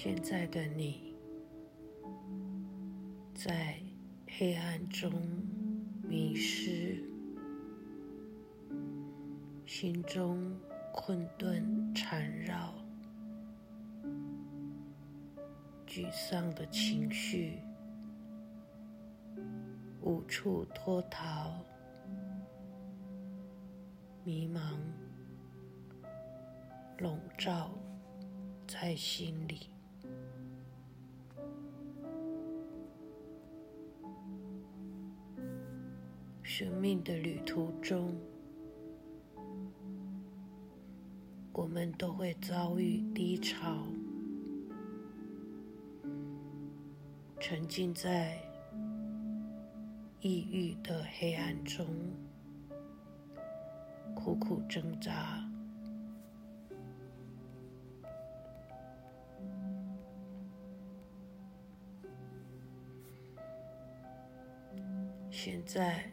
现在的你，在黑暗中迷失，心中困顿缠绕，沮丧的情绪无处脱逃，迷茫笼罩在心里。生命的旅途中，我们都会遭遇低潮，沉浸在抑郁的黑暗中，苦苦挣扎。现在。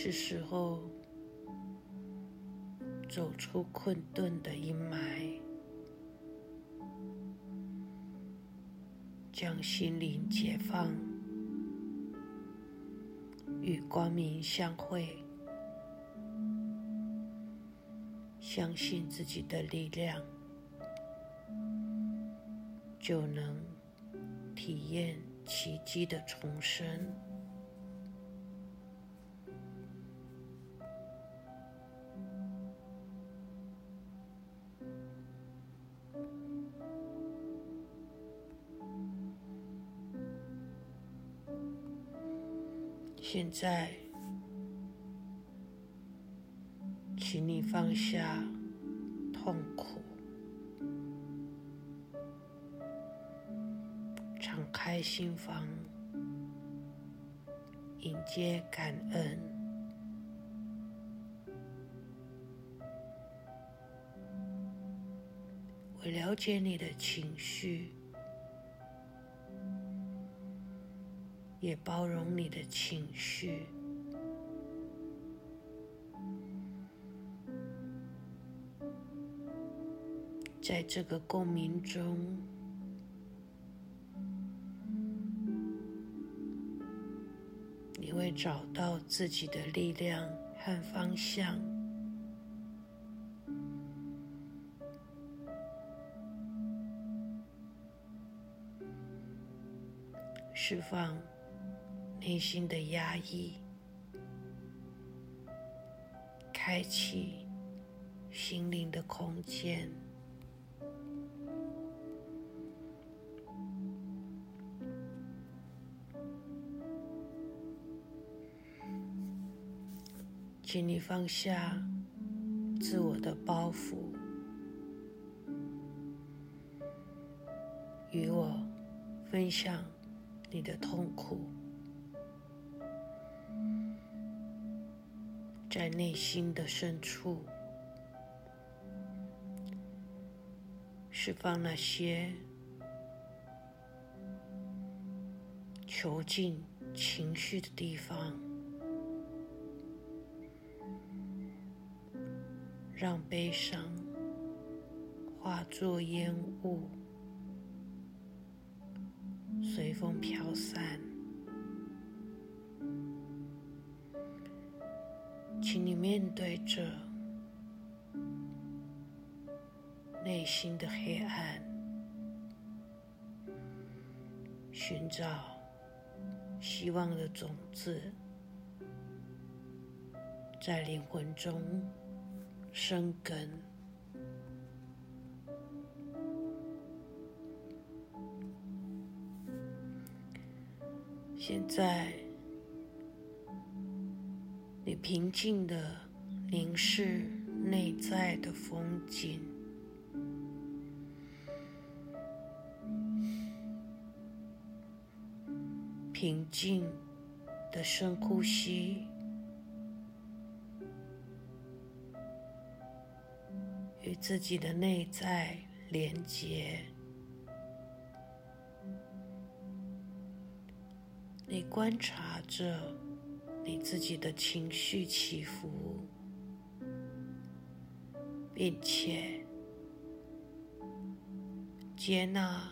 是时候走出困顿的阴霾，将心灵解放，与光明相会，相信自己的力量，就能体验奇迹的重生。现在，请你放下痛苦，敞开心房，迎接感恩。我了解你的情绪。也包容你的情绪，在这个共鸣中，你会找到自己的力量和方向，释放。内心的压抑，开启心灵的空间，请你放下自我的包袱，与我分享你的痛苦。在内心的深处，释放那些囚禁情绪的地方，让悲伤化作烟雾，随风飘散。面对着内心的黑暗，寻找希望的种子，在灵魂中生根。现在。你平静的凝视内在的风景，平静的深呼吸，与自己的内在连接。你观察着。你自己的情绪起伏，并且接纳、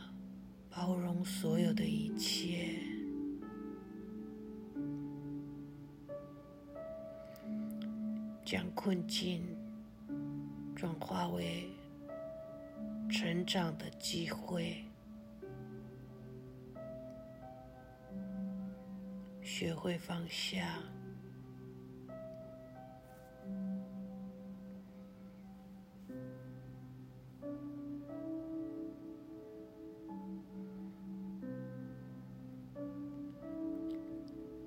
包容所有的一切，将困境转化为成长的机会，学会放下。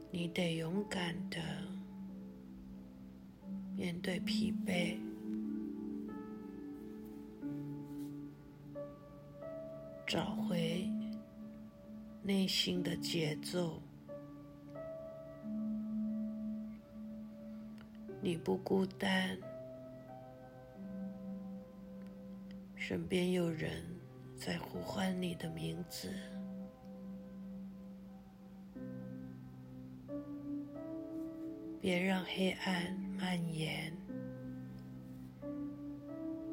你得勇敢的面对疲惫，找回内心的节奏。你不孤单，身边有人在呼唤你的名字。别让黑暗蔓延，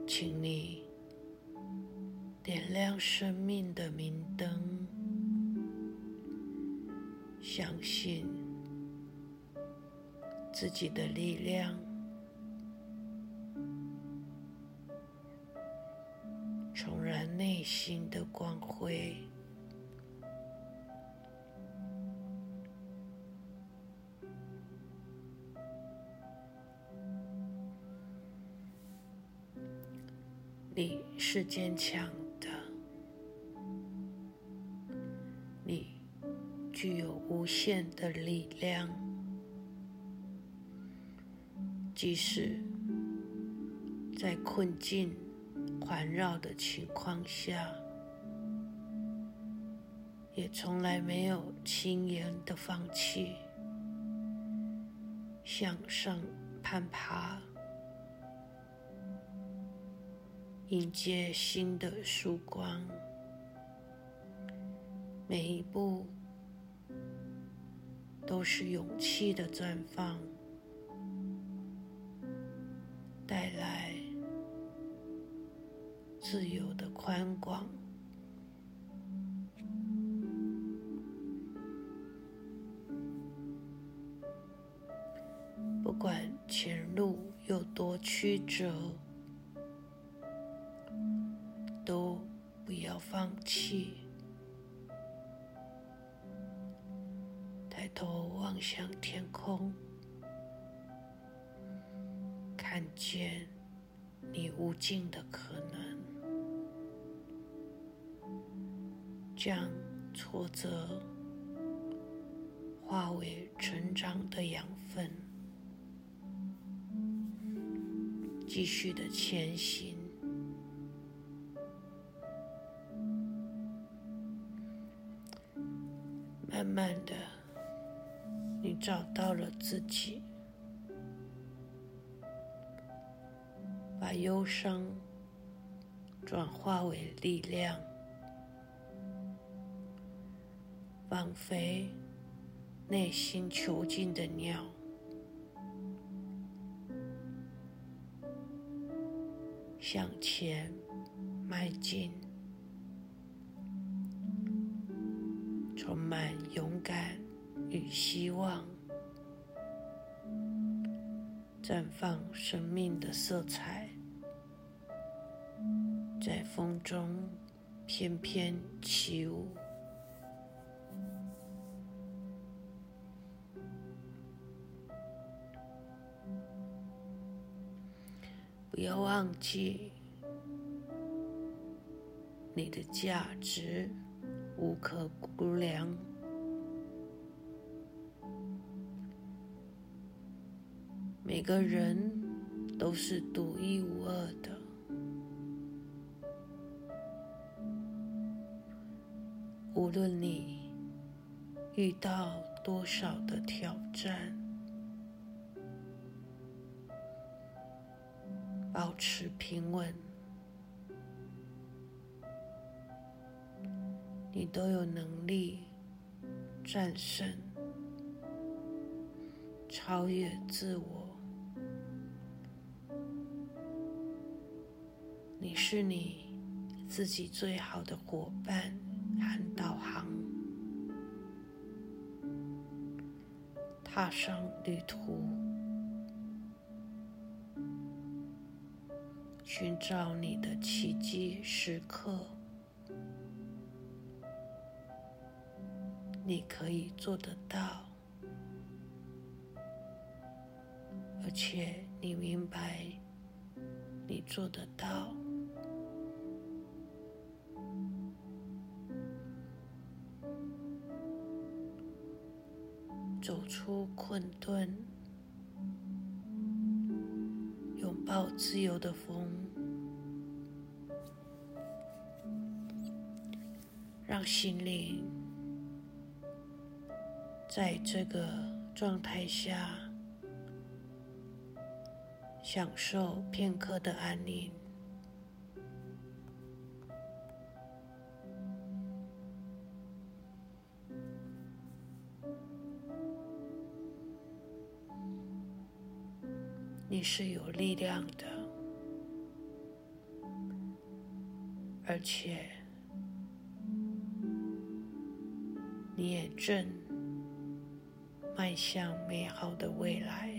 请你点亮生命的明灯，相信自己的力量，重燃内心的光辉。你是坚强的，你具有无限的力量，即使在困境环绕的情况下，也从来没有轻言的放弃，向上攀爬。迎接新的曙光，每一步都是勇气的绽放，自由的宽广。不管前路有多曲折。都不要放弃，抬头望向天空，看见你无尽的可能，将挫折化为成长的养分，继续的前行。慢慢的，你找到了自己，把忧伤转化为力量，放飞内心囚禁的鸟，向前迈进。充满勇敢与希望，绽放生命的色彩，在风中翩翩起舞。不要忘记你的价值。无可估量。每个人都是独一无二的，无论你遇到多少的挑战，持平稳。你都有能力战胜、超越自我。你是你自己最好的伙伴和导航，踏上旅途，寻找你的奇迹时刻。你可以做得到，而且你明白，你做得到。走出困顿，自由的风，让心灵在这个状态下享受片刻的安宁。你是有力量的，而且你也正迈向美好的未来。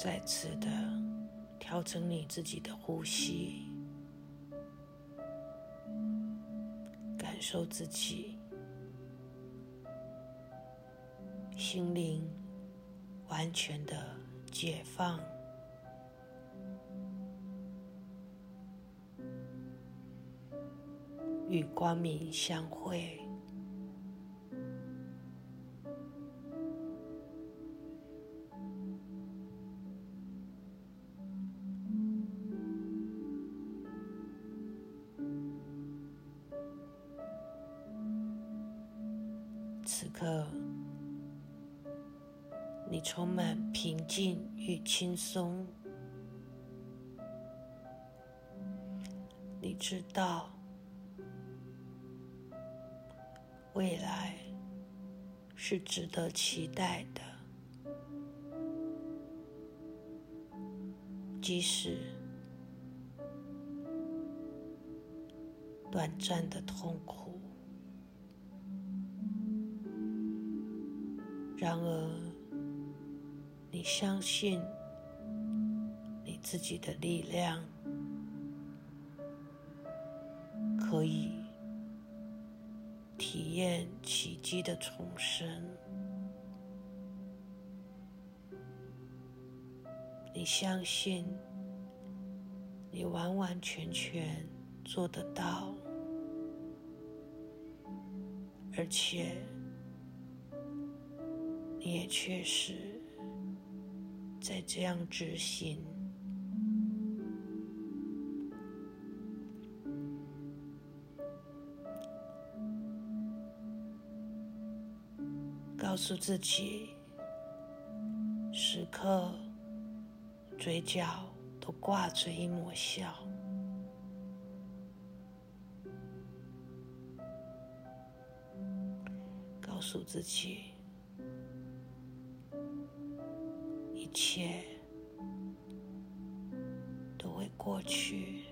再次的调整你自己的呼吸，感受自己心灵完全的解放，与光明相会。此刻，你充满平静与轻松。你知道，未来是值得期待的，即使短暂的痛苦。然而，你相信你自己的力量，可以体验奇迹的重生。你相信你完完全全做得到，而且。你也确实在这样执行，告诉自己，时刻嘴角都挂着一抹笑，告诉自己。一切都会过去，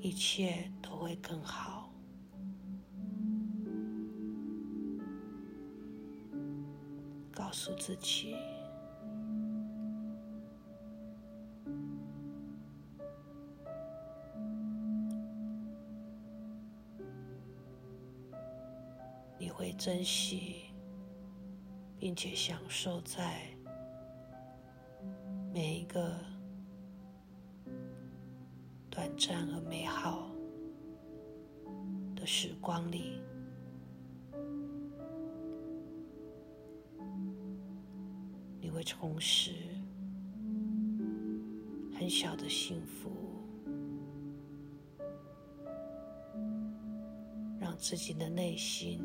一切都会更好。告诉自己，你会珍惜。并且享受在每一个短暂而美好的时光里，你会重拾很小的幸福，让自己的内心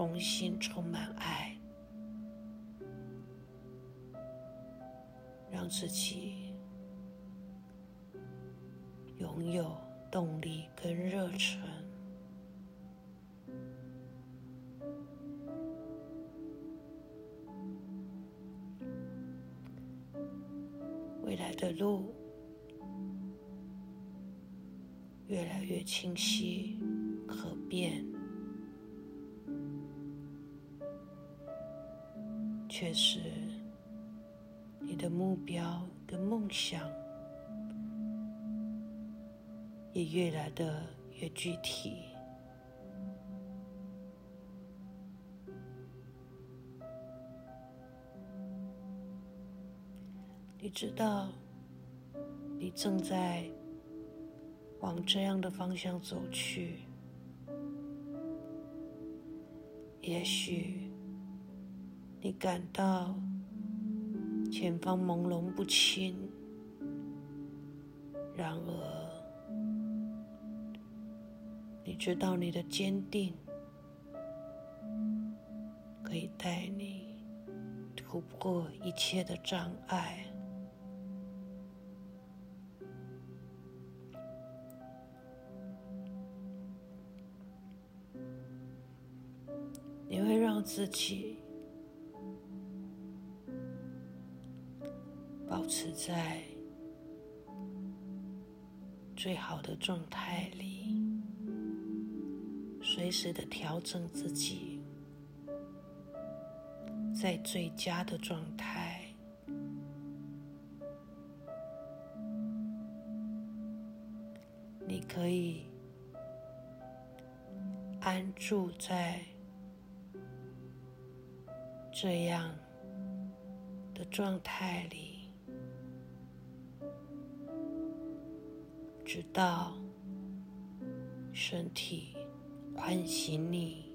重新充满爱，让自己拥有动力跟热忱。未来的路越来越清晰可辨，确实，你的目标跟梦想也越来的越具体。你知道，你正在往这样的方向走去。也许你感到前方朦胧不清，然而你知道你的坚定可以带你突破一切的障碍。你会让自己在最好的状态里，随时的调整自己，在最佳的状态。你可以安住在。这样的状态里，直到身体唤醒你，